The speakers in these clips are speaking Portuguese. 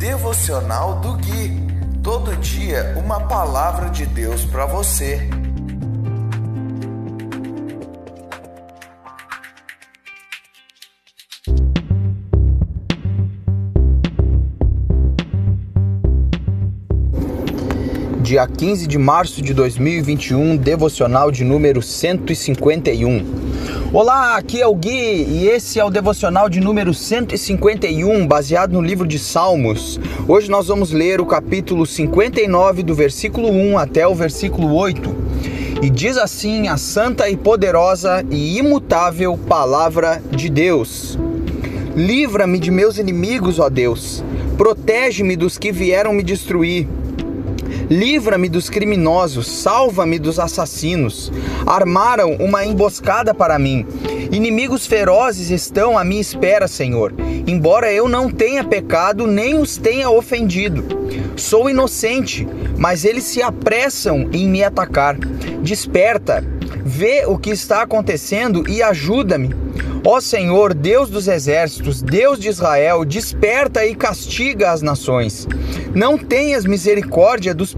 Devocional do Gui. Todo dia uma palavra de Deus para você. Dia 15 de março de 2021, devocional de número 151. Olá, aqui é o Gui e esse é o devocional de número 151, baseado no livro de Salmos. Hoje nós vamos ler o capítulo 59, do versículo 1 até o versículo 8. E diz assim a santa e poderosa e imutável palavra de Deus: Livra-me de meus inimigos, ó Deus. Protege-me dos que vieram me destruir Livra-me dos criminosos, salva-me dos assassinos. Armaram uma emboscada para mim. Inimigos ferozes estão à minha espera, Senhor. Embora eu não tenha pecado, nem os tenha ofendido. Sou inocente, mas eles se apressam em me atacar. Desperta, vê o que está acontecendo e ajuda-me. Ó Senhor, Deus dos exércitos, Deus de Israel, desperta e castiga as nações. Não tenhas misericórdia dos,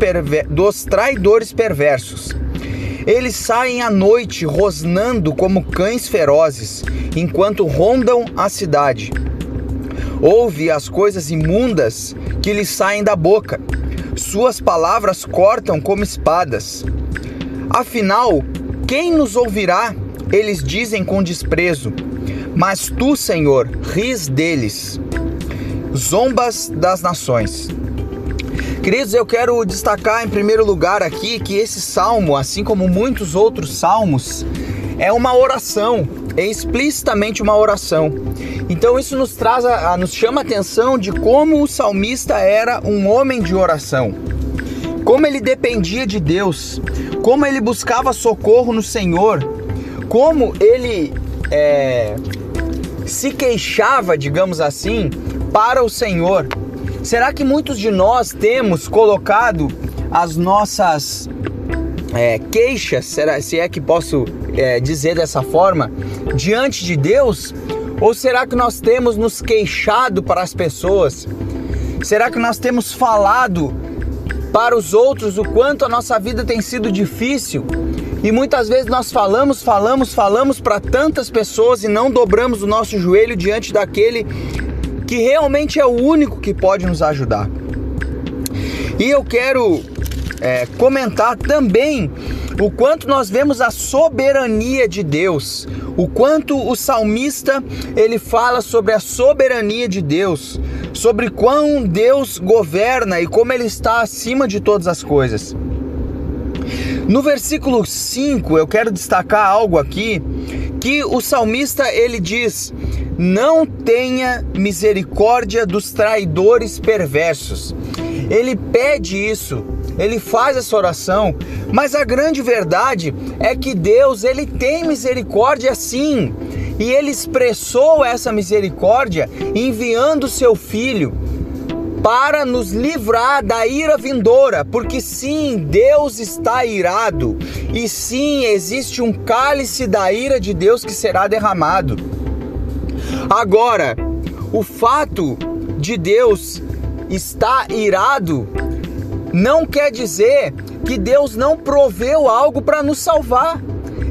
dos traidores perversos. Eles saem à noite rosnando como cães ferozes, enquanto rondam a cidade. Ouve as coisas imundas que lhes saem da boca. Suas palavras cortam como espadas. Afinal, quem nos ouvirá? Eles dizem com desprezo. Mas tu, Senhor, ris deles. Zombas das nações. Queridos, eu quero destacar em primeiro lugar aqui que esse salmo, assim como muitos outros salmos, é uma oração, é explicitamente uma oração. Então isso nos traz a, a, nos chama a atenção de como o salmista era um homem de oração. Como ele dependia de Deus, como ele buscava socorro no Senhor, como ele é, se queixava, digamos assim, para o Senhor. Será que muitos de nós temos colocado as nossas é, queixas, será, se é que posso é, dizer dessa forma, diante de Deus? Ou será que nós temos nos queixado para as pessoas? Será que nós temos falado para os outros o quanto a nossa vida tem sido difícil? E muitas vezes nós falamos, falamos, falamos para tantas pessoas e não dobramos o nosso joelho diante daquele que realmente é o único que pode nos ajudar. E eu quero é, comentar também o quanto nós vemos a soberania de Deus, o quanto o salmista ele fala sobre a soberania de Deus, sobre quão Deus governa e como ele está acima de todas as coisas. No versículo 5, eu quero destacar algo aqui que o salmista ele diz: "Não tenha misericórdia dos traidores perversos". Ele pede isso, ele faz essa oração, mas a grande verdade é que Deus ele tem misericórdia sim. E ele expressou essa misericórdia enviando seu filho para nos livrar da ira vindoura, porque sim, Deus está irado, e sim, existe um cálice da ira de Deus que será derramado. Agora, o fato de Deus estar irado não quer dizer que Deus não proveu algo para nos salvar.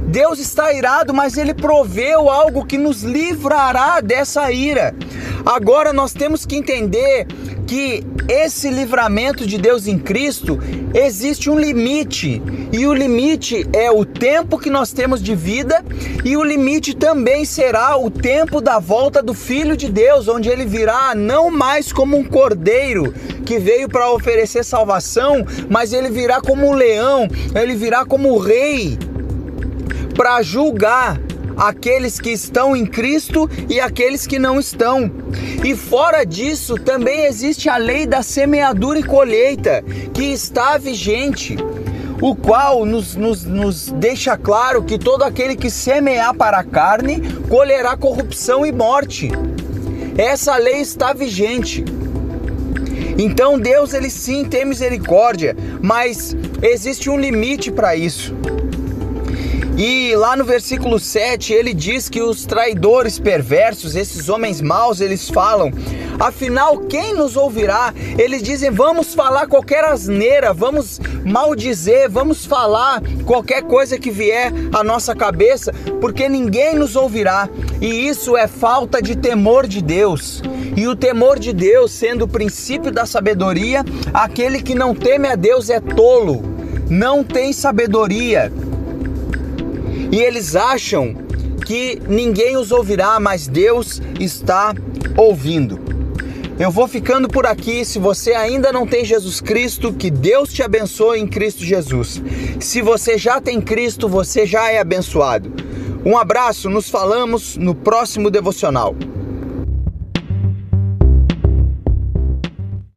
Deus está irado, mas ele proveu algo que nos livrará dessa ira. Agora nós temos que entender que esse livramento de Deus em Cristo existe um limite, e o limite é o tempo que nós temos de vida, e o limite também será o tempo da volta do Filho de Deus, onde ele virá não mais como um cordeiro que veio para oferecer salvação, mas ele virá como um leão, ele virá como um rei para julgar aqueles que estão em Cristo e aqueles que não estão. E fora disso, também existe a lei da semeadura e colheita, que está vigente, o qual nos, nos, nos deixa claro que todo aquele que semear para a carne colherá corrupção e morte. Essa lei está vigente. Então Deus ele sim tem misericórdia, mas existe um limite para isso. E lá no versículo 7 ele diz que os traidores perversos, esses homens maus, eles falam: Afinal, quem nos ouvirá? Eles dizem: vamos falar qualquer asneira, vamos maldizer, vamos falar qualquer coisa que vier à nossa cabeça, porque ninguém nos ouvirá. E isso é falta de temor de Deus. E o temor de Deus, sendo o princípio da sabedoria, aquele que não teme a Deus é tolo, não tem sabedoria. E eles acham que ninguém os ouvirá, mas Deus está ouvindo. Eu vou ficando por aqui. Se você ainda não tem Jesus Cristo, que Deus te abençoe em Cristo Jesus. Se você já tem Cristo, você já é abençoado. Um abraço, nos falamos no próximo devocional.